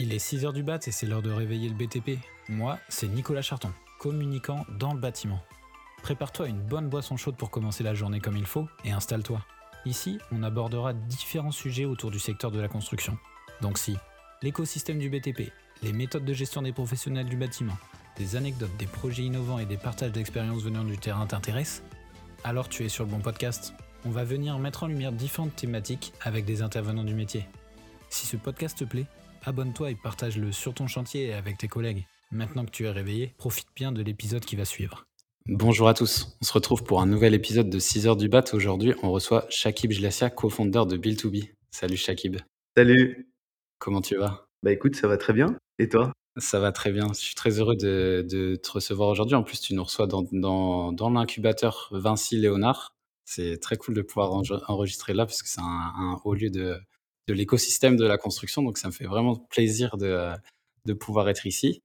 Il est 6h du bat et c'est l'heure de réveiller le BTP. Moi, c'est Nicolas Charton, communicant dans le bâtiment. Prépare-toi une bonne boisson chaude pour commencer la journée comme il faut et installe-toi. Ici, on abordera différents sujets autour du secteur de la construction. Donc si l'écosystème du BTP, les méthodes de gestion des professionnels du bâtiment, des anecdotes, des projets innovants et des partages d'expériences venant du terrain t'intéressent, alors tu es sur le bon podcast. On va venir mettre en lumière différentes thématiques avec des intervenants du métier. Si ce podcast te plaît, abonne-toi et partage-le sur ton chantier et avec tes collègues. Maintenant que tu es réveillé, profite bien de l'épisode qui va suivre. Bonjour à tous, on se retrouve pour un nouvel épisode de 6 heures du bat. Aujourd'hui, on reçoit Shakib Jlassia, co-fondeur de Build2B. Salut Shakib. Salut. Comment tu vas? Bah écoute, ça va très bien. Et toi? Ça va très bien. Je suis très heureux de, de te recevoir aujourd'hui. En plus, tu nous reçois dans, dans, dans l'incubateur Vinci Léonard. C'est très cool de pouvoir enregistrer là parce que c'est un, un, haut lieu de, de l'écosystème de la construction. Donc, ça me fait vraiment plaisir de, de pouvoir être ici.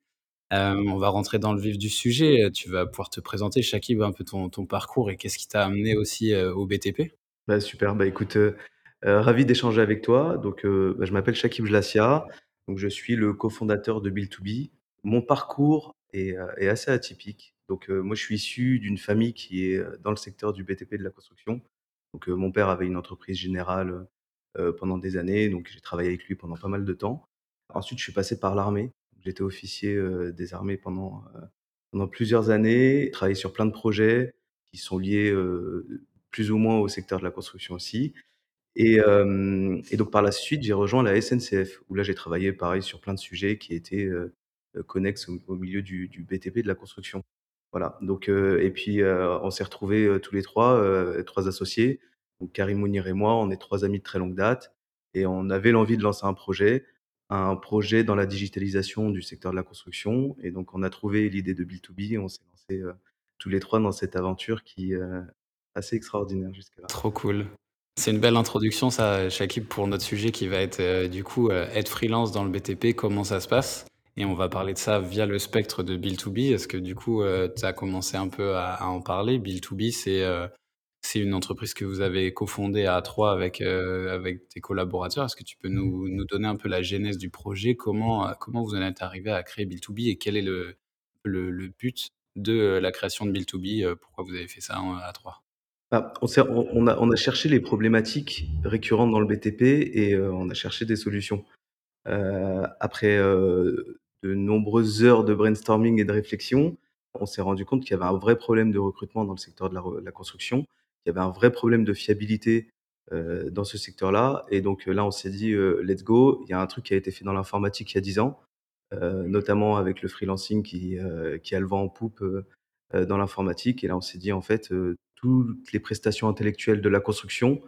Euh, on va rentrer dans le vif du sujet. Tu vas pouvoir te présenter, Shakib, un peu ton, ton parcours et qu'est-ce qui t'a amené aussi euh, au BTP. bah, Super. Bah, écoute, euh, ravi d'échanger avec toi. Donc, bah, je m'appelle Shakib Jlassia. Donc, je suis le cofondateur de Build2B. Mon parcours est, est assez atypique. Donc, moi, je suis issu d'une famille qui est dans le secteur du BTP de la construction. Donc, mon père avait une entreprise générale pendant des années. Donc, j'ai travaillé avec lui pendant pas mal de temps. Ensuite, je suis passé par l'armée. J'étais officier des armées pendant, pendant plusieurs années, travaillé sur plein de projets qui sont liés plus ou moins au secteur de la construction aussi. Et, donc par la suite, j'ai rejoint la SNCF, où là j'ai travaillé pareil sur plein de sujets qui étaient connexes au, milieu du, du, BTP de la construction. Voilà. Donc et puis on s'est retrouvés tous les trois, trois associés. Donc Karim Mounir et moi, on est trois amis de très longue date, et on avait l'envie de lancer un projet un projet dans la digitalisation du secteur de la construction. Et donc, on a trouvé l'idée de Build2B. On s'est lancé euh, tous les trois dans cette aventure qui est euh, assez extraordinaire jusque-là. Trop cool. C'est une belle introduction, ça, Shakib, pour notre sujet qui va être euh, du coup être freelance dans le BTP, comment ça se passe? Et on va parler de ça via le spectre de Build2B, parce que du coup, tu as commencé un peu à, à en parler? Build2B, c'est c'est une entreprise que vous avez cofondée à trois avec, euh, avec tes collaborateurs. Est-ce que tu peux nous, nous, donner un peu la genèse du projet? Comment, euh, comment vous en êtes arrivé à créer Build2B et quel est le, le, but de euh, la création de Build2B Pourquoi vous avez fait ça à trois? Bah, on, a, on, a, cherché les problématiques récurrentes dans le BTP et on a cherché des solutions. Après de nombreuses heures de brainstorming et de réflexion, on s'est rendu compte qu'il y avait un vrai problème de recrutement dans le secteur de la construction il y avait un vrai problème de fiabilité dans ce secteur-là. Et donc là, on s'est dit, let's go. Il y a un truc qui a été fait dans l'informatique il y a 10 ans, notamment avec le freelancing qui, qui a le vent en poupe dans l'informatique. Et là, on s'est dit, en fait, toutes les prestations intellectuelles de la construction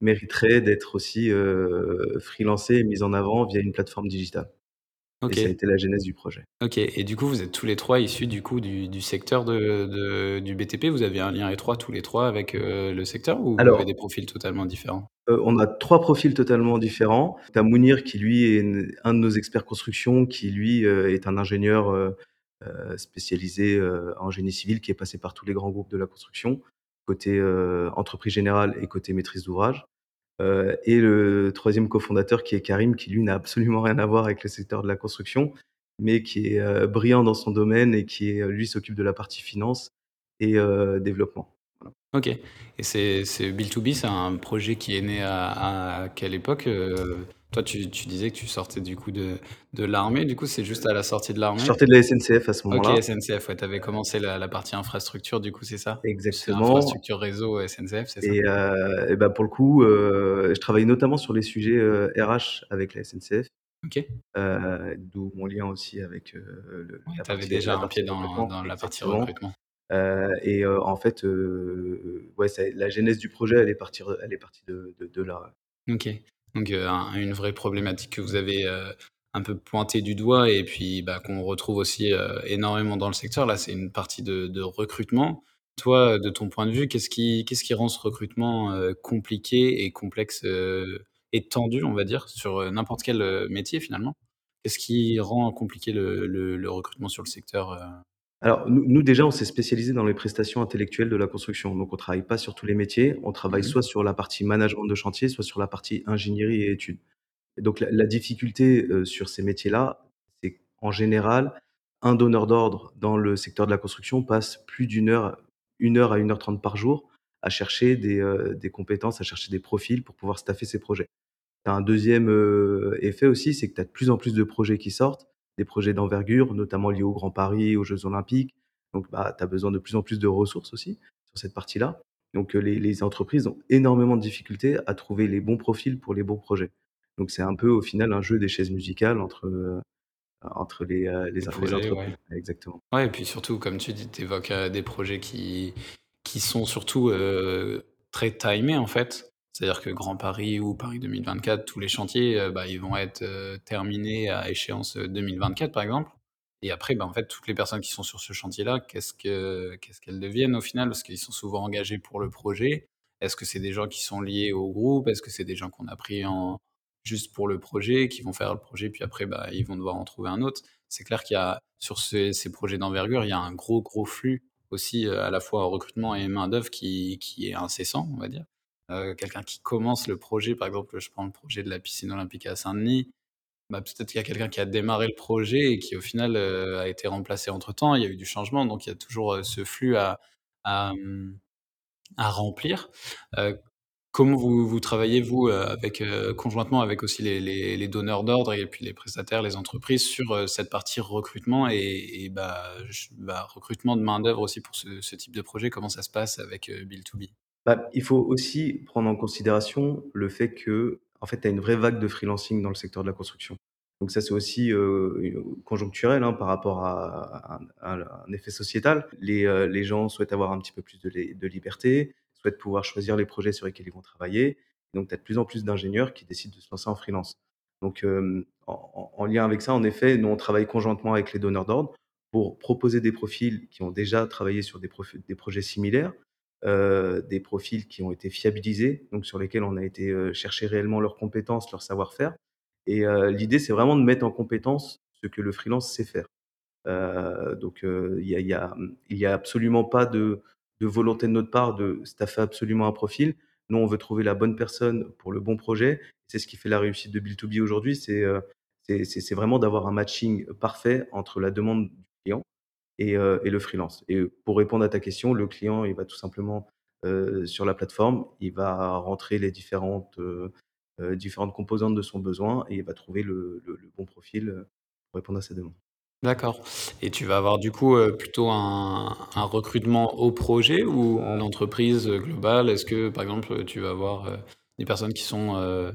mériteraient d'être aussi freelancées et mises en avant via une plateforme digitale. Et ça a été la genèse du projet. Ok, et du coup, vous êtes tous les trois issus du coup du, du secteur de, de, du BTP. Vous avez un lien étroit tous les trois avec euh, le secteur ou vous avez des profils totalement différents? euh, On a trois profils totalement différents. Tu as Mounir qui lui est un de nos experts construction, qui lui euh, est un ingénieur euh, euh, spécialisé en génie civil, qui est passé par tous les grands groupes de la construction, côté entreprise générale et côté maîtrise d'ouvrage. Euh, et le troisième cofondateur qui est Karim, qui lui n'a absolument rien à voir avec le secteur de la construction, mais qui est euh, brillant dans son domaine et qui est, lui s'occupe de la partie finance et euh, développement. Ok. Et c'est Build2B, c'est un projet qui est né à quelle époque toi, tu, tu, disais que tu sortais du coup de, de l'armée. Du coup, c'est juste à la sortie de l'armée? Je sortais de la SNCF à ce moment-là. Ok, SNCF. Ouais, tu avais commencé la, la, partie infrastructure. Du coup, c'est ça? Exactement. Infrastructure réseau SNCF, c'est ça? Et, euh, et ben pour le coup, euh, je travaillais notamment sur les sujets euh, RH avec la SNCF. Ok. Euh, d'où mon lien aussi avec euh, le. Ouais, tu avais déjà un pied dans, dans la partie recrutement. Euh, et en fait, ouais, ça, la genèse du projet, elle est partie, elle est partie de, de, de là. Ok. Donc euh, une vraie problématique que vous avez euh, un peu pointé du doigt et puis bah, qu'on retrouve aussi euh, énormément dans le secteur. Là, c'est une partie de, recrutement. Toi, de ton point de vue, qu'est-ce qui, rend ce recrutement compliqué et complexe et tendu, on va dire, sur n'importe quel métier finalement? Qu'est-ce qui rend compliqué le recrutement sur le secteur alors, nous, nous, déjà, on s'est spécialisé dans les prestations intellectuelles de la construction. Donc, on travaille pas sur tous les métiers. On travaille mmh soit sur la partie management de chantier, soit sur la partie ingénierie et études. Et donc la la difficulté, heu, sur ces métiers-là, c'est qu'en général, un donneur d'ordre dans le secteur de la construction passe plus d'une heure, 1 heure à 1 heure 30 par jour à chercher des, des compétences, à chercher des profils pour pouvoir staffer ses projets. Tu as un 2e, heu, effet aussi, c'est que tu as de plus en plus de projets qui sortent, des projets d'envergure, notamment liés au Grand Paris, aux Jeux olympiques. Donc bah, tu as besoin de plus en plus de ressources aussi sur cette partie-là. Donc heu, les les entreprises ont énormément de difficultés à trouver les bons profils pour les bons projets. Donc c'est un peu au final un jeu des chaises musicales entre, heu, entre les, heu, les ouais. entreprises. Exactement. Ouais et puis surtout comme tu dis, tu évoques, des projets qui qui sont surtout, très timés en fait. C'est-à-dire que Grand Paris ou Paris 2024, tous les chantiers, heu, bah, ils vont être, heu, terminés à échéance, heu, 2024 par exemple et après, bah, en fait, toutes les personnes qui sont sur ce chantier-là, qu'est-ce que qu'est-ce qu'elles deviennent au final? Parce qu'ils sont souvent engagés pour le projet. Est-ce que c'est des gens qui sont liés au groupe? Est-ce que c'est des gens qu'on a pris en juste pour le projet, qui vont faire le projet puis après, bah, ils vont devoir en trouver un autre? C'est clair qu'il y a sur ces projets d'envergure, il y a un gros, gros flux aussi, à la fois en recrutement et main-d'œuvre qui qui est incessant, on va dire. Heu, quelqu'un qui commence le projet, par exemple, je prends le projet de la piscine olympique à Saint-Denis, bah, peut-être qu'il y a quelqu'un qui a démarré le projet et qui au final, heu, a été remplacé entre temps. Il y a eu du changement, donc il y a toujours, heu, ce flux à à, à remplir. Comment vous vous travaillez vous, avec, conjointement avec aussi les donneurs d'ordre et puis les prestataires, les entreprises sur, cette partie recrutement et bah, bah, recrutement de main-d'œuvre aussi pour ce ce type de projet? Comment ça se passe avec, heu, Bill2B? Bah, il faut aussi prendre en considération le fait qu'en fait, tu as une vraie vague de freelancing dans le secteur de la construction. Donc ça, c'est aussi, heu, u conjoncturel, hein, par rapport à un effet sociétal. Les, heu, les gens souhaitent avoir un petit peu plus de de liberté, souhaitent pouvoir choisir les projets sur lesquels ils vont travailler. Donc tu as de plus en plus d'ingénieurs qui décident de se lancer en freelance. Donc en en en lien avec ça, en effet, nous, on travaille conjointement avec les donneurs d'ordre pour proposer des profils qui ont déjà travaillé sur des projets similaires, heu, des profils qui ont été fiabilisés, donc sur lesquels on a été, heu, chercher réellement leurs compétences, leur savoir-faire et heu, l'idée, c'est vraiment de mettre en compétence ce que le freelance sait faire. Donc il y a y a, absolument pas de volonté de notre part de staffer absolument un profil. Nous, on veut trouver la bonne personne pour le bon projet. C'est ce qui fait la réussite de Bill2B aujourd'hui, c'est vraiment d'avoir un matching parfait entre la demande du client et le freelance et pour répondre à ta question, le client, il va tout simplement, sur la plateforme, il va rentrer les différentes, différentes composantes de son besoin et il va trouver le bon profil, pour répondre à sa demande. D'accord et tu vas avoir du coup, plutôt un recrutement au projet ou en entreprise, globale? Est-ce que, par exemple, tu vas avoir, des personnes qui sont,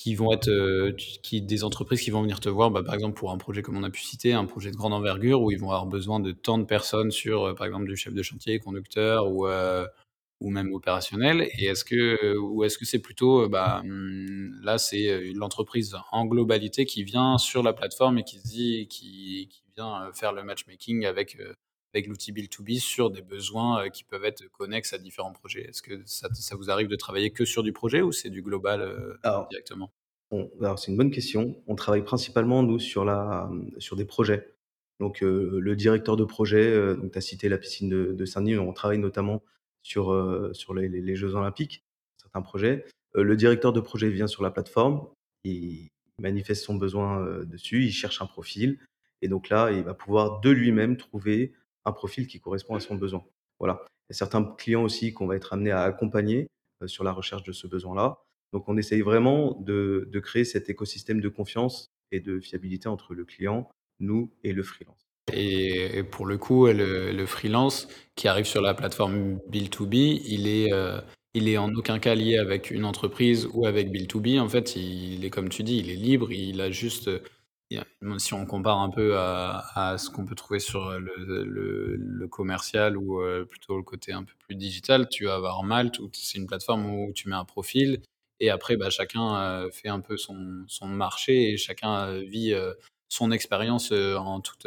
qui vont être, tu qui des entreprises qui vont venir te voir, bah, par exemple, pour un projet comme on a pu citer, un projet de grande envergure où ils vont avoir besoin de tant de personnes sur, heu, par exemple, du chef de chantier, conducteur ou, heu, ou même opérationnel. Et est-ce que, ou est-ce que c'est plutôt, bah, mmh, là, c'est, l'entreprise en globalité qui vient sur la plateforme et qui dit qui qui vient, faire le matchmaking avec, avec l'outil Bill2B sur des besoins, heu, qui peuvent être connexes à différents projets? Est-ce que ça vous arrive de travailler que sur du projet ou c'est du global, heu, Alors directement? C'est une bonne question. On travaille principalement nous sur la, mmh, sur des projets. Donc, le directeur de projet, donc tu as cité la piscine de de Saint-Denis, on travaille notamment sur, sur les les jeux olympiques, certains projets. Le directeur de projet vient sur la plateforme, il manifeste son besoin, dessus, il cherche un profil et donc là, il va pouvoir de lui-même trouver un profil qui correspond à son besoin. Voilà. Il y a certains clients aussi qu'on va être amenés à accompagner, heu, sur la recherche de ce besoin-là. Donc on essaye vraiment de créer cet écosystème de confiance et de fiabilité entre le client, nous et le freelance. Et pour le coup, le freelance qui arrive sur la plateforme Bill2B, il est, heu, il est en aucun cas lié avec une entreprise ou avec Bill2B. En fait, il est comme tu dis, il est libre, il a juste, si on compare un peu à ce qu'on peut trouver sur, le commercial ou, heu, plutôt le côté un peu plus digital, tu vas avoir Malte où c'est une plateforme où tu mets un profil et après, bah, chacun, heu, fait un peu son marché et chacun, heu, vit, son expérience, en toute,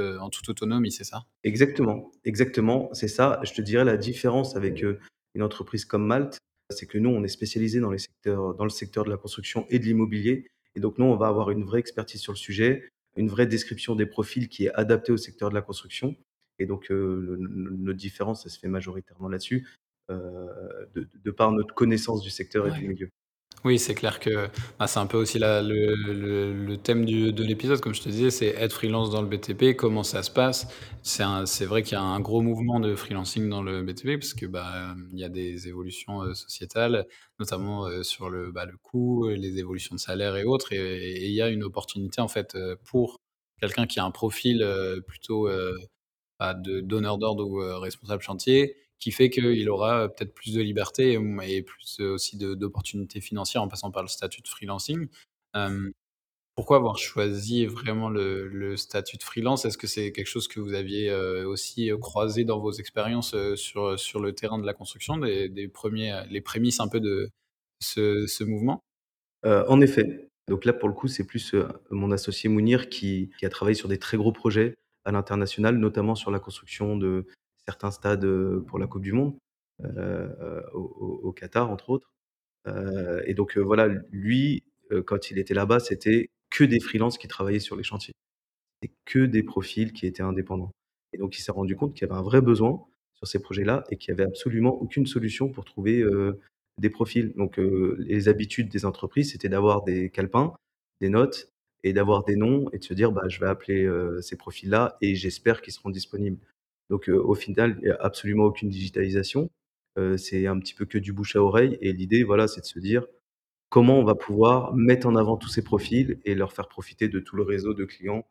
autonomie, c'est ça? Exactement, exactement, c'est ça. Je te dirais la différence avec, une entreprise comme Malte, c'est que nous, on est secteurs dans le secteur de la construction et de l'immobilier et donc nous, on va avoir une vraie expertise sur le sujet, une vraie description des profils qui est adaptée au secteur de la construction et donc no notre différence, elle se fait majoritairement là-dessus, heu, de de par notre connaissance du secteur et du milieu. Oui, c'est clair que, bah, c'est un peu aussi le thème du de l'épisode, comme je te disais, c'est être freelance dans le BTP, comment ça se passe? C'est c'est vrai qu'il y a un gros mouvement de freelancing dans le BTP parce que, bah, y a des évolutions, heu, sociétales, notamment, heu, sur le, bah, le coût, les évolutions de salaire et autres et il y a une opportunité, en fait, heu, pour quelqu'un qui a un profil, plutôt, heu, bah, de donneur d'ordre ou, responsable chantier, qui fait qu'il aura, peut-être plus de liberté, et plus, heu, aussi d'opportunités financières en passant par le statut de freelancing. Pourquoi avoir choisi vraiment le statut de freelance? Est-ce que c'est quelque chose que vous aviez, heu, aussi, croisé dans vos expériences, sur, sur le terrain de la construction, des premiers, les prémices un peu de ce mouvement? En effet, donc là, pour le coup, c'est plus, mon associé Mounir qui a travaillé sur des très gros projets à l'international, notamment sur la construction de certains stades, pour la coupe du monde, au Qatar, entre autres. Et donc, voilà, lui, quand il était là-bas, c'était que des freelances qui travaillaient sur les chantiers. Et que des profils qui étaient indépendants. Et donc il s'est rendu compte qu'il y avait un vrai besoin sur ces projets-là et qu'il y avait absolument aucune solution pour trouver, des profils. Donc, les habitudes des entreprises, c'était d'avoir des calepins, des notes et d'avoir des noms et de se dire: «Bah, je vais appeler, ces profils-là et j'espère qu'ils seront disponibles». Donc, au final, il y a absolument aucune digitalisation. C'est un petit peu que du bouche à oreille et l'idée, voilà, c'est de se dire: Comment on va pouvoir mettre en avant tous ces profils et leur faire profiter de tout le réseau de clients,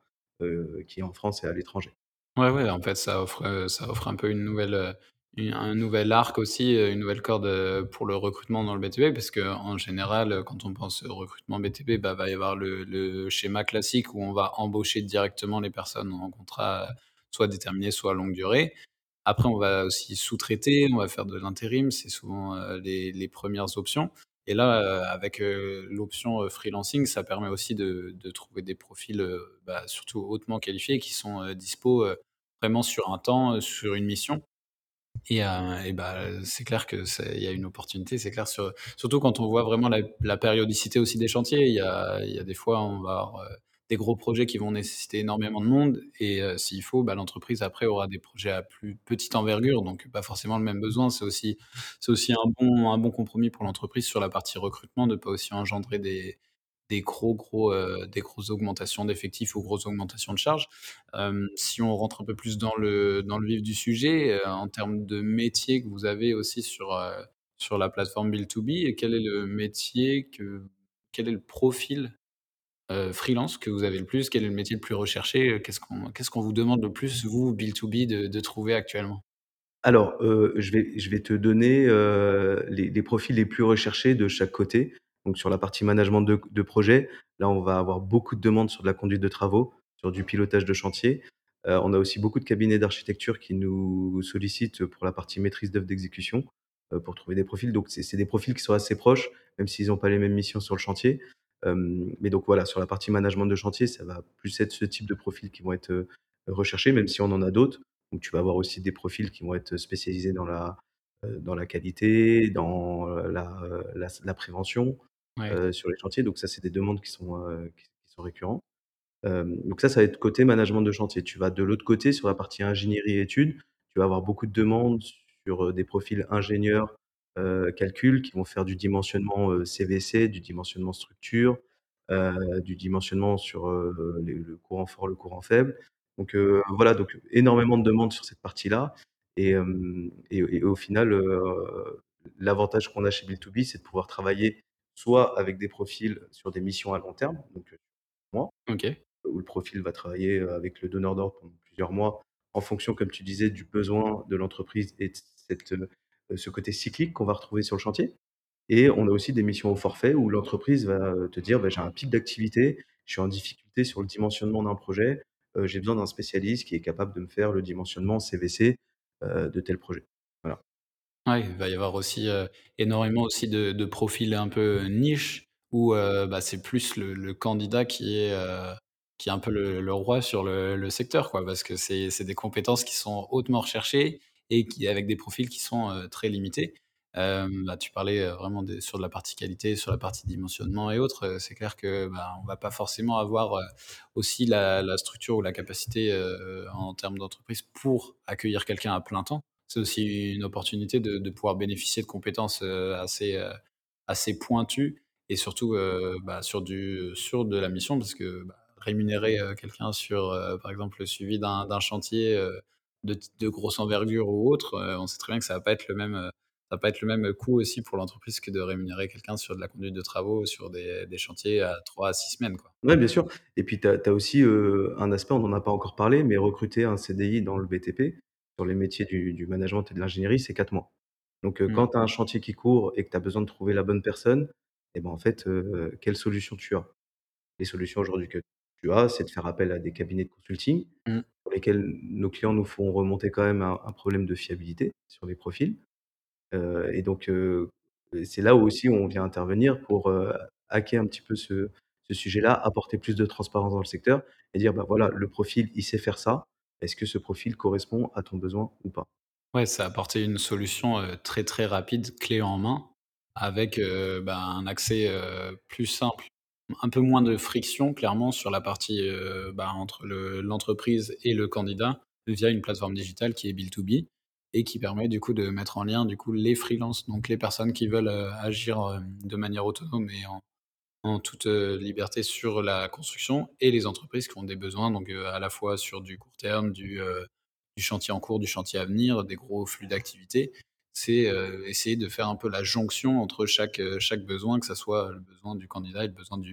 qui est en France et à l'étranger? Ouais, ouais, en fait, ça offre, ça offre un peu une nouvelle, un nouvel arc aussi, une nouvelle corde, pour le recrutement dans le BTP. Parce qu'en général, heu, quand on pense au recrutement BTP, bah, va y avoir le schéma classique où on va embaucher directement les personnes en contrat, soit déterminé, soit longue durée. Après, on va aussi sous-traiter, on va faire de l'intérim, c'est souvent, heu, les premières options. Et là, heu, avec, heu, l'option, freelancing, ça permet aussi de trouver des profils, bah, surtout hautement qualifiés qui sont, dispo, vraiment sur un temps, sur une mission. Et bah, c'est clair que c'est il y a une opportunité, c'est clair sur surtout quand on voit vraiment la périodicité aussi des chantiers. Il y a y a des fois, on va avoir, des gros projets qui vont nécessiter énormément de monde et heu, s'il faut, bah, l'entreprise après aura des projets à plus petite envergure, donc pas forcément le même besoin. C'est aussi c'est aussi un bon compromis pour l'entreprise sur la partie recrutement, de pas aussi engendrer des gros, gros, heu, des grosses augmentations d'effectifs ou grosses augmentations de charges. Hem, si on rentre un peu plus dans le vif du sujet, en termes de métier que vous avez aussi sur, sur la plateforme Bill2B et quel est le métier que quel est le profil, heu, freelance que vous avez le plus? Quel est le métier le plus recherché? qu'est-ce qu'on qu'est-ce qu'on vous demande le plus, vous, Bill2B, de de trouver actuellement? Alors, heu, je vais te donner, les profils les plus recherchés de chaque côté. Donc sur la partie management de de projet, là, on va avoir beaucoup de demandes sur de la conduite de travaux, sur du pilotage de chantier. On a aussi beaucoup de cabinets d'architecture qui nous sollicitent pour la partie maîtrise d'œuvre d'exécution, pour trouver des profils. Donc c'est des profils qui sont assez proches, même s'ils ont pas les mêmes missions sur le chantier. Hem, mais donc voilà, sur la partie management de chantier, ça va plus être ce type de profils qui vont être, heu, recherchés, même si on en a d'autres. Donc tu vas avoir aussi des profils qui vont être spécialisés dans la, heu, dans la qualité, dans, la, la la prévention, Ouais, sur les chantiers. Donc ça, c'est des demandes qui sont, qui sont récurrentes. Donc ça, ça va être côté management de chantier. Tu vas de l'autre côté, sur la partie ingénierie et études, tu vas avoir beaucoup de demandes sur, des profils ingénieurs, calcul, qui vont faire du dimensionnement, CVC, du dimensionnement structure, heu, du dimensionnement sur, les le courant fort, le courant faible. Donc, voilà, donc énormément de demandes sur cette partie-là et hem et et au final, l'avantage qu'on a chez Bill2B, c'est de pouvoir travailler soit avec des profils sur des missions à long terme, donc, moi où le profil va travailler, avec le donneur d'ordre pendant plusieurs mois, en fonction, comme tu disais, du besoin de l'entreprise et de cette, ce côté cyclique qu'on va retrouver sur le chantier. Et on a aussi des missions au forfait où l'entreprise va, te dire: «Bah, j'ai un pic d'activité, je suis en difficulté sur le dimensionnement d'un projet, heu, j'ai besoin d'un spécialiste qui est capable de me faire le dimensionnement CVC, de tel projet». Voilà. Il va y avoir aussi, énormément aussi de profils un peu niche où, bah, c'est plus le candidat qui est, qui est un peu le roi sur le secteur, quoi. Parce que c'est des compétences qui sont hautement recherchées et qui avec des profils qui sont, heu, très limités. Hem, bah, tu parlais, heu, vraiment sur de la partie qualité, sur la partie dimensionnement et autres, c'est clair que, bah, on va pas forcément avoir, aussi la structure ou la capacité, en termes d'entreprise pour accueillir quelqu'un à plein temps. C'est aussi une opportunité de pouvoir bénéficier de compétences, assez, assez pointues et surtout, bah, sur du sur de la mission parce que, bah, rémunérer, quelqu'un sur, par exemple, le suivi d'un chantier, de grosse envergure ou autre, on sait très bien que ça va pas être le même, ça va pas être le même coût aussi pour l'entreprise que de rémunérer quelqu'un sur de la conduite de travaux, sur des des chantiers à 3 à 6 semaines. Ouais, bien sûr et puis tu as aussi, un aspect, on n'en a pas encore parlé, mais recruter un CDI dans le BTP, sur les métiers du du management et de l'ingénierie, c'est 4 mois. Donc, Mmh. quand tu as un chantier qui court et que tu as besoin de trouver la bonne personne et ben, en fait, quelle solution tu as? Les solutions aujourd'hui que tu as, c'est de faire appel à des cabinets de consulting Mmh. Lesquels nos clients nous font remonter quand même un problème de fiabilité sur les profils. Heu et donc et c'est là où aussi on vient intervenir pour, heu, hacker un petit peu ce sujet-là, apporter plus de transparence dans le secteur et dire: «Bah, voilà, le profil, il sait faire ça. Est-ce que ce profil correspond à ton besoin ou pas?» Ouais, ça a apporté une solution, très, très rapide, clé en main, avec, bah, un accès, plus simple, un peu moins de friction clairement sur la partie, heu, bah, entre le l'entreprise et le candidat, via une plateforme digitale qui est Bill2B et qui permet du coup de mettre en lien, du coup, les freelances, donc les personnes qui veulent, heu, agir, hem, de manière autonome et en toute, liberté sur la construction et les entreprises qui ont des besoins donc, à la fois sur du court terme, du, du chantier en cours, du chantier à venir, des gros flux d'activité. C'est, heu, essayer de faire un peu la jonction entre chaque, heu, chaque besoin, que ça soit le besoin du candidat et le besoin de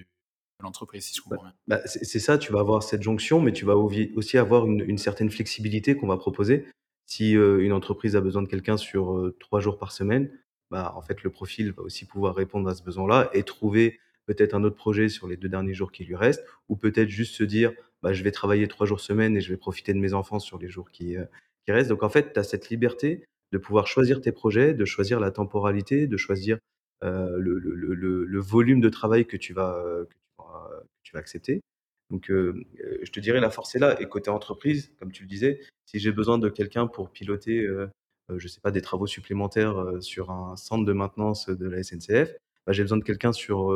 l'entreprise, si je Bah comprends bien. bah, c'est c'est ça, tu vas avoir cette jonction, mais tu vas aussi avoir une certaine flexibilité qu'on va proposer. Si, heu, une entreprise a besoin de quelqu'un sur, 3 jours par semaine, bah, en fait, le profil va aussi pouvoir répondre à ce besoin-là et trouver peut-être un autre projet sur les 2 derniers jours qui lui restent ou peut-être juste se dire: «Bah, je vais travailler 3 jours semaine et je vais profiter de mes enfants sur les jours qui, qui restent». Donc en fait, tu as cette liberté de pouvoir choisir tes projets, de choisir la temporalité, de choisir, heu, le volume de travail que tu vas, heu, que tu vas que tu vas accepter. Donc, je te dirais la force est là et côté entreprise, comme tu le disais, si j'ai besoin de quelqu'un pour piloter, je sais pas, des travaux supplémentaires, sur un centre de maintenance, de la SNCF, bah, j'ai besoin de quelqu'un sur,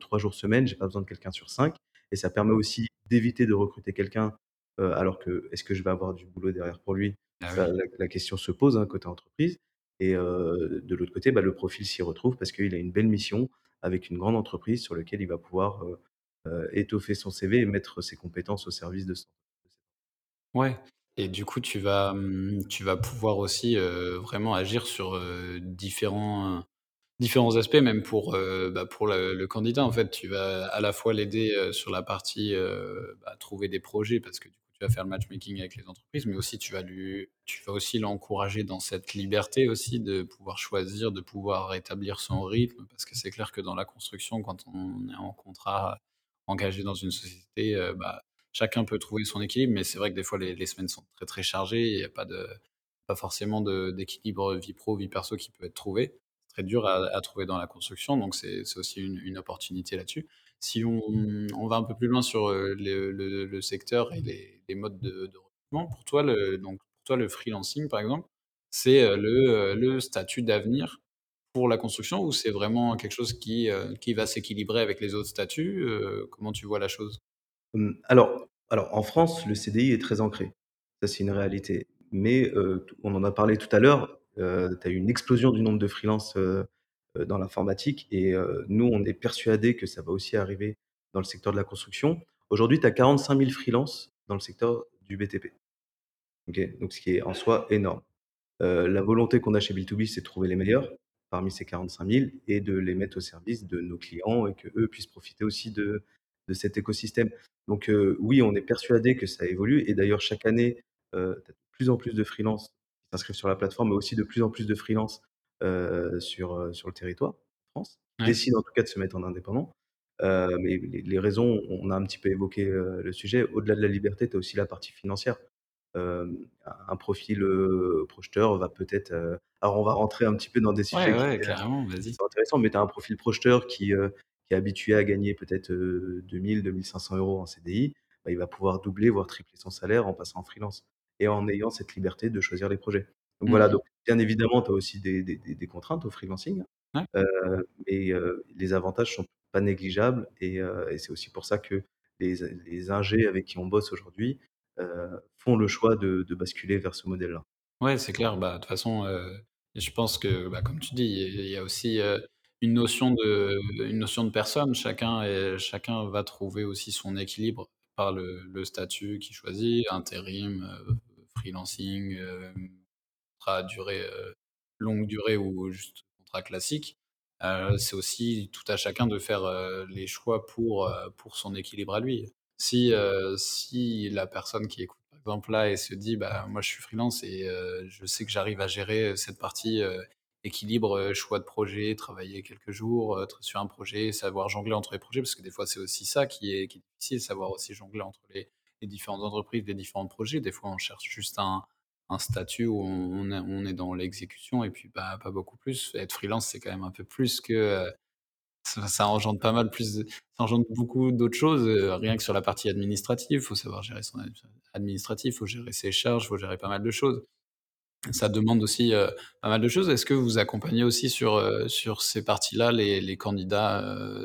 3 jours semaine, j'ai pas besoin de quelqu'un sur 5 et ça permet aussi d'éviter de recruter quelqu'un, alors que est-ce que je vais avoir du boulot derrière pour lui? Ah Ça, la la question se pose, hein, côté entreprise et de l'autre côté, bah, le profil s'y retrouve parce qu'il a une belle mission avec une grande entreprise sur lequel il va pouvoir, étoffer son CV et mettre ses compétences au service de son Ouais et du coup, tu vas, mmh, tu vas pouvoir aussi, vraiment agir sur, différents Différents aspects même pour, bah, pour le le candidat, en fait. Tu vas à la fois l'aider, sur la partie, heu, bah, trouver des projets parce que du coup, tu vas faire le matchmaking avec les entreprises, mais aussi tu vas lui tu vas aussi l'encourager dans cette liberté aussi de pouvoir choisir, de pouvoir établir son rythme. Parce que c'est clair que dans la construction, quand on est en contrat, engagé dans une société, heu, bah, chacun peut trouver son équilibre, mais c'est vrai que des fois les semaines sont très, très chargées il y a pas de pas forcément d'équilibre vie pro, vie perso qui peut être trouvé très dur à trouver dans la construction, donc c'est c'est aussi une opportunité là-dessus. Si on on va un peu plus loin sur, heu, le le le secteur et les les modes de de recrutement, pour toi le donc pour toi le freelancing par exemple, c'est, heu, le, heu, le statut d'avenir pour la construction ou c'est vraiment quelque chose qui, qui va s'équilibrer avec les autres statuts? Comment tu vois la chose? Mmh, alors alors en France, le CDI est très ancré. Ça, c'est une réalité. Mais, on en a parlé tout à l'heure, heu, tu as eu une explosion du nombre de freelance, heu heu, dans l'informatique et heu, nous, on est persuadés que ça va aussi arriver dans le secteur de la construction. Aujourd'hui, tu as 45 000 freelances dans le secteur du BTP. Donc ce qui est en soi énorme. Heu, la volonté qu'on a chez Bill2B, c'est de trouver les meilleurs parmi ces 45 000 et de les mettre au service de nos clients et qu'eux puissent profiter aussi de de cet écosystème. Donc oui, on est persuadé que ça évolue et d'ailleurs chaque année, tu as de plus en plus de freelances qui s'inscrivent sur la plateforme, mais aussi de plus en plus de freelances, heu, sur, heu, sur le territoire, France, Ouais. décident en tout cas de se mettre en indépendant. Heu, mais les les raisons, on a un petit peu évoqué, le sujet. Au-delà de la liberté, tu as aussi la partie financière. Un profil, heu, projeteur va peut-être, alors on va rentrer un petit peu dans des Ouais, sujets ouais, qui vas-y. sont intéressants, mais tu as un profil projeteur qui, qui est habitué à gagner peut-être, heu, 2 000-2 500 € en CDI, bah, il va pouvoir doubler, voire tripler son salaire en passant en freelance et en ayant cette liberté de choisir les projets. Donc Mmh voilà, mh. donc bien évidemment, tu as aussi des des des des contraintes au freelancing, Ouais. heu, mais les avantages sont pas négligeables et c'est aussi pour ça que les les ingés avec qui on bosse aujourd'hui, font le choix de de basculer vers ce modèle-là. Ouais, c'est clair. Bah, de toute façon, je pense que, bah, comme tu dis, il y a aussi, une notion de une notion de personne. Chacun chacun va trouver aussi son équilibre par le le statut qu'il choisit, intérim, freelancing, contrat à durée, longue durée ou juste contrat classique. Heu, c'est aussi tout à chacun de faire, les choix pour, pour son équilibre à lui. Si, si la personne qui écoute par exemple là et se dit: «Bah, moi je suis freelance et je sais que j'arrive à gérer, cette partie, équilibre, choix de projet, travailler quelques jours, être sur un projet, savoir jongler entre les projets», parce que des fois c'est aussi ça qui est qui est difficile, savoir aussi jongler entre les les différentes entreprises, les différents projets. Des fois on cherche juste un un statut où on est dans l'exécution et puis, pas beaucoup plus. Être freelance, c'est quand même un peu plus que, heu, ça ça engendre pas mal plus ça engendre beaucoup d'autres choses, heu, rien que sur la partie administrative. Faut savoir gérer son ad administratif, faut gérer ses charges, faut gérer pas mal de choses. Ça demande aussi, heu, pas mal de choses. Est-ce que vous accompagnez aussi sur, sur ces parties-là les candidats,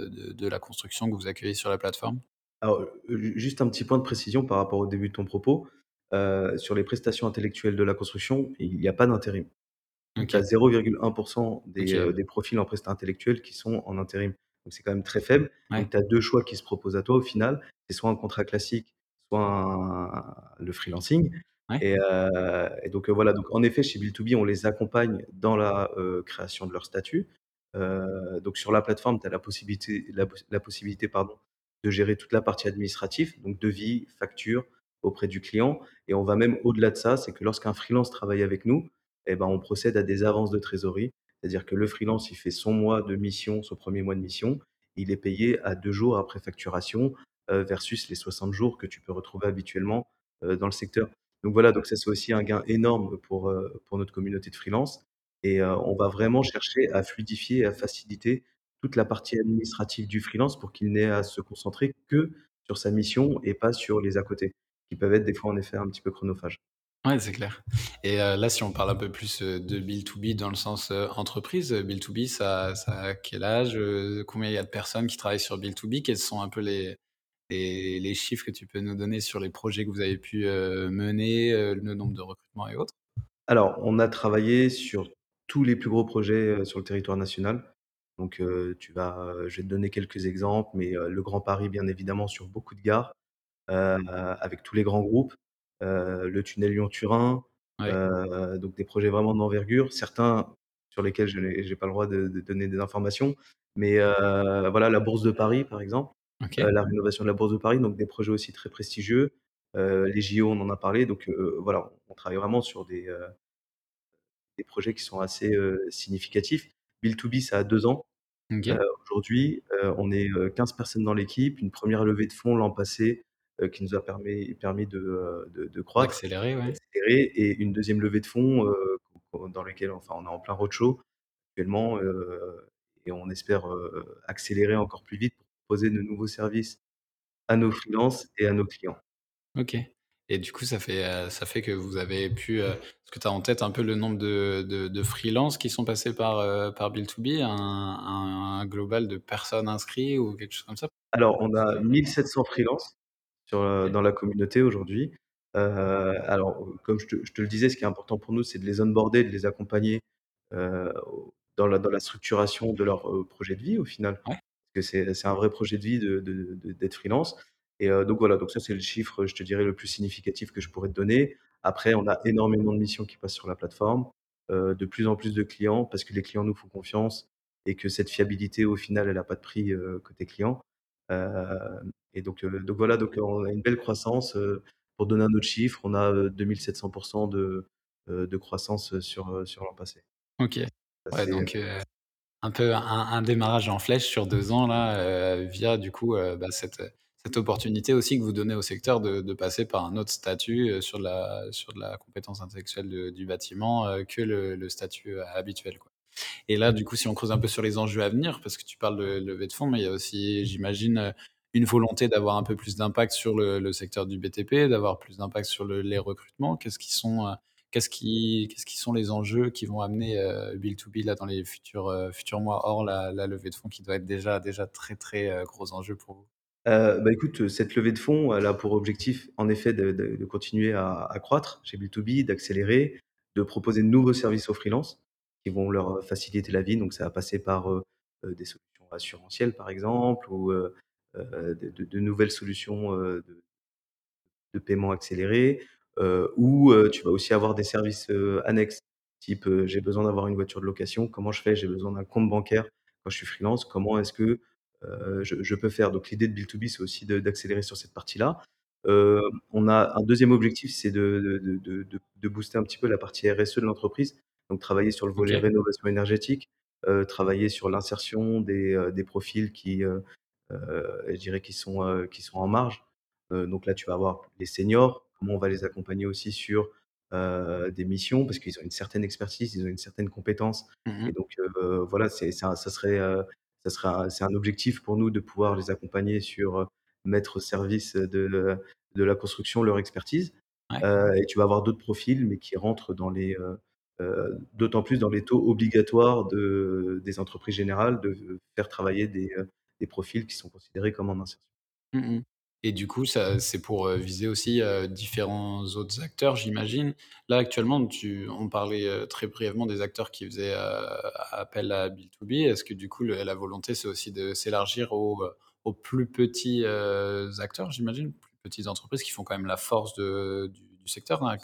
de la construction que vous accueillez sur la plateforme? Alors, juste un petit point de précision par rapport au début de ton propos. Heu, sur les prestations intellectuelles de la construction, il y a pas d'intérim. Donc tu OK, as 0,1 des, profils en prestat intellectuel qui sont en intérim. Donc c'est quand même très faible. ouais, Donc tu as 2 choix qui se proposent à toi au final. C'est soit un contrat classique, soit un le freelancing ouais, et donc heu, voilà, donc en effet, chez Bill2B, on les accompagne dans la, création de leur statut. Donc sur la plateforme, tu as la possibilité la poss la possibilité, pardon, de gérer toute la partie administrative, donc devis, facture auprès du client et on va même au-delà de ça, c'est que lorsqu'un freelance travaille avec nous, et ben, on procède à des avances de trésorerie. C'est-à-dire que le freelance, il fait son mois de mission, son premier mois de mission, il est payé à 2 jours après facturation, heu, versus les 60 jours que tu peux retrouver habituellement, heu, dans le secteur. Donc voilà, donc ça, c'est aussi un gain énorme pour, heu, pour notre communauté de freelance et heu, on va vraiment chercher à fluidifier à faciliter toute la partie administrative du freelance pour qu'il n'ait à se concentrer que sur sa mission et pas sur les à côté, qui peuvent être des fois en effet un petit peu chronophages. ouais, c'est clair et heu, là, si on parle un peu plus, heu, de B2B dans le sens, heu, entreprise, heu, B2B ça ça a quel âge? Combien il y a de personnes qui travaillent sur B2B? Quels sont un peu les les les chiffres que tu peux nous donner sur les projets que vous avez pu, mener, le nombre de recrutements et autres? Alors, on a travaillé sur tous les plus gros projets, sur le territoire national. Donc, tu vas, je vais te donner quelques exemples, mais, le Grand Paris, bien évidemment, sur beaucoup de gares, avec tous les grands groupes, heu, le tunnel Lyon-Turin, Ouais, heu, donc des projets vraiment d'envergure. Certains sur lesquels je n'ai pas le droit de de donner des informations, mais, voilà, la Bourse de Paris, par exemple, la rénovation de la Bourse de Paris, donc des projets aussi très prestigieux. Les JO, on en a parlé, donc, voilà, on travaille vraiment sur des, projets qui sont assez, significatifs. Build2B, ça a 2 ans. Aujourd'hui, on est, heu, 15 personnes dans l'équipe. Une première levée de fonds l'an passé, qui nous a permis permis de, de de croître, d'accélérer, ouais. et une deuxième levée de fonds, qu'on dans lequel enfin, on est en plein roadshow actuellement, et on espère, accélérer encore plus vite pour proposer de nouveaux services à nos freelances et à nos clients. OK et du coup, ça fait, ça fait que vous avez pu, est-ce que tu as en tête un peu le nombre de de de freelances qui sont passés par, par Bill2B? Un un un global de personnes inscrits ou quelque chose comme ça? Alors, on a 1 700 freelances sur, dans la communauté aujourd'hui. Alors, comme je te je te le disais, ce qui est important pour nous, c'est de les onboarder, de les accompagner, dans la dans la structuration de leur, projet de vie au final. Ouais, Parce que c'est un vrai projet de vie de de de d'être freelance et donc voilà, donc ça, c'est le chiffre, je te dirais, le plus significatif que je pourrais te donner. Après, on a énormément de missions qui passent sur la plateforme, de plus en plus de clients parce que les clients nous font confiance et que cette fiabilité, au final, elle a pas de prix, côté client. Et donc heu, donc voilà, donc on a une belle croissance, pour donner un autre chiffre, on a, heu, 2 700 de, heu, de croissance, sur, sur l'an passé. OK. Ouais, donc un peu un un démarrage en flèche sur 2 ans là, via du coup, bah, cette, cette opportunité aussi que vous donnez au secteur de de passer par un autre statut, sur de la sur de la compétence intellectuelle de du bâtiment, que le le statut, habituel, quoi. Et là, du coup, si on creuse un peu sur les enjeux à venir, parce que tu parles de levée de fonds, mais il y a aussi, j'imagine, heu, une volonté d'avoir un peu plus d'impact sur le secteur du BTP, d'avoir plus d'impact sur le les recrutements. Qu'est-ce qui sont, heu, qu'est-ce qui qu'est-ce qui sont les enjeux qui vont amener, heu, Bill2B là dans les futurs, heu, futurs mois, hors la levée de fonds qui doit être déjà déjà très, très, heu, gros enjeu pour vous? Bah, écoute, cette levée de fonds, elle a pour objectif, en effet, de continuer à croître chez Build2B, d'accélérer, de proposer de nouveaux services aux freelances qui vont leur, faciliter la vie. Donc ça va passer par, des solutions assurantielles, par exemple, ou de, de, nouvelles solutions de, de paiement accéléré, ou tu vas aussi avoir des services annexes, type j'ai besoin d'avoir une voiture de location, comment je fais? J'ai besoin d'un compte bancaire quand je suis freelance, comment est-ce que je, je, peux faire? Donc l'idée de Build2B, c'est aussi d'accélérer sur cette partie-là. Euh, on a un deuxième objectif, c'est de, de, de, de, booster un petit peu la partie RSE de l'entreprise. Donc travailler sur le volet rénovation énergétique, euh, travailler sur l'insertion des, euh, des, profils qui, je dirais, qui sont, qui sont en marge. donc là, tu vas avoir les seniors, comment on va les accompagner aussi sur des missions? Parce qu'ils ont une certaine expertise, ils ont une certaine compétence. Mmh Et donc voilà, c'est ça, ça serait, ça serait, c'est un objectif pour nous de pouvoir les accompagner sur mettre au service de, de la construction leur expertise. Euh, et tu vas avoir d'autres profils, mais qui rentrent dans les, euh, euh, d'autant plus dans les taux obligatoires de, des entreprises générales de faire travailler des, des profils qui sont considérés comme en insertion. Mmh et du coup, ça, c'est pour viser aussi différents autres acteurs, j'imagine. Là, actuellement, tu, on parlait très brièvement des acteurs qui faisaient appel à Bill2B. Est-ce que du coup, la volonté, c'est aussi de s'élargir aux aux plus petits acteurs, j'imagine, plus petites entreprises qui font quand même la force de, du, secteur. Hein,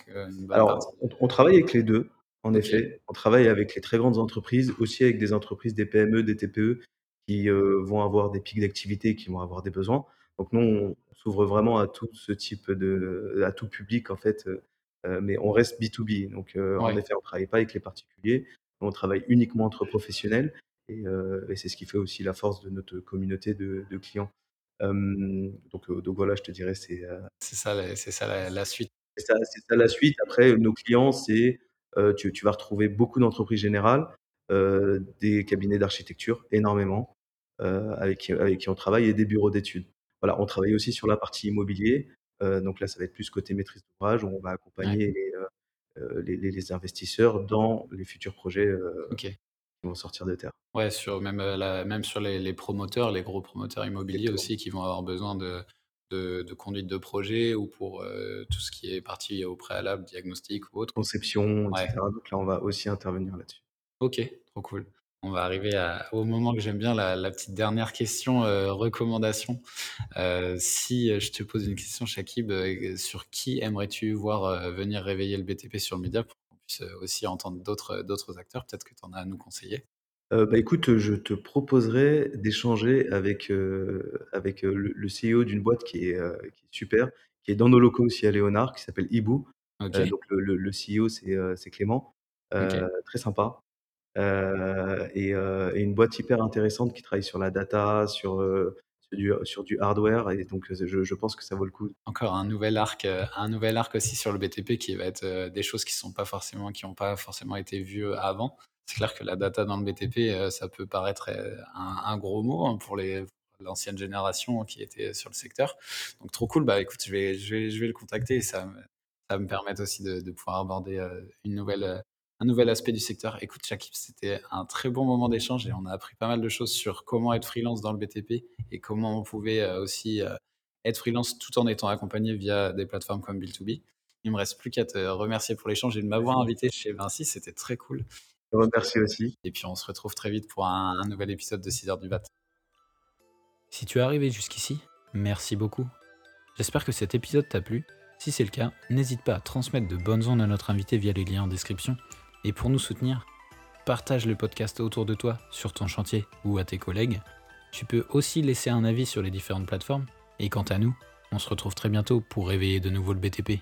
Alors, on, travaille avec les deux, en effet. On travaille avec les très grandes entreprises, aussi avec des entreprises, des PME, des TPE, qui vont avoir des pics d'activité, qui vont avoir des besoins. Donc nous, on s'ouvre vraiment à tout ce type de, à tout public en fait, mais on reste B2B. Donc en effet, on travaille pas avec les particuliers, on travaille uniquement entre professionnels. Et, c'est ce qui fait aussi la force de notre communauté de, clients. donc, donc voilà, je te dirais, c'est c'est ça, c'est ça la, suite. C'est ça, ça, la suite. Après, nos clients, c'est tu, tu, vas retrouver beaucoup d'entreprises générales, des cabinets d'architecture, énormément, avec, qui, avec qui on travaille, et des bureaux d'études. Voilà, on travaille aussi sur la partie immobilier. donc là, ça va être plus côté maîtrise d'ouvrage, où on va accompagner les, les, les, investisseurs dans les futurs projets vont sortir de terre. Ouais, sur, même, la, même sur les, promoteurs, les gros promoteurs immobiliers aussi qui vont avoir besoin de, de, conduite de projet ou pour tout ce qui est parti au préalable, diagnostic ou autre. Conception, etc. Donc là, on va aussi intervenir là-dessus. Ok, trop cool. On va arriver à, au moment que j'aime bien, la, petite dernière question, recommandation. si je te pose une question, Shakib, sur qui aimerais-tu voir venir réveiller le BTP sur le média euh, aussi entendre d'autres, d'autres acteurs? Peut-être que tu en as à nous conseiller. Euh, bah, écoute, je te proposerais d'échanger avec, euh, avec le, CEO d'une boîte qui est, qui est super, qui est dans nos locaux aussi à Léonard, qui s'appelle Ibu. donc le, le, CEO, c'est, c'est Clément. Très sympa. Et, et, une boîte hyper intéressante qui travaille sur la data, sur, sur du, hardware et donc je, pense que ça vaut le coup. Encore un nouvel arc, euh, un nouvel arc aussi sur le BTP qui va être euh, des choses qui sont pas n'ont pas forcément été vues avant. C'est clair que la data dans le BTP, euh, ça peut paraître un, gros mot hein, pour l'ancienne génération qui était sur le secteur. Donc trop cool. Bah écoute, je vais, le contacter et ça, me permettre aussi de pouvoir aborder une nouvelle un nouvel aspect du secteur. Écoute, Shakib, c'était un très bon moment d'échange et on a appris pas mal de choses sur comment être freelance dans le BTP et comment on pouvait euh, aussi euh, être freelance tout en étant accompagné via des plateformes comme Bill2B. Il me reste plus qu'à te remercier pour l'échange et de m'avoir invité chez Vinci. C'était très cool. Je remercie aussi. Et puis on se retrouve très vite pour un, un nouvel épisode de 6 heures du bat. Si tu es arrivé jusqu'ici, merci beaucoup. J'espère que cet épisode t'a plu. Si c'est le cas, n'hésite pas à transmettre de bonnes ondes à notre invité via les liens en description et pour nous soutenir, partage le podcast autour de toi, sur ton chantier ou à tes collègues. Tu peux aussi laisser un avis sur les différentes plateformes. Et quant à nous, on se retrouve très bientôt pour réveiller de nouveau le BTP.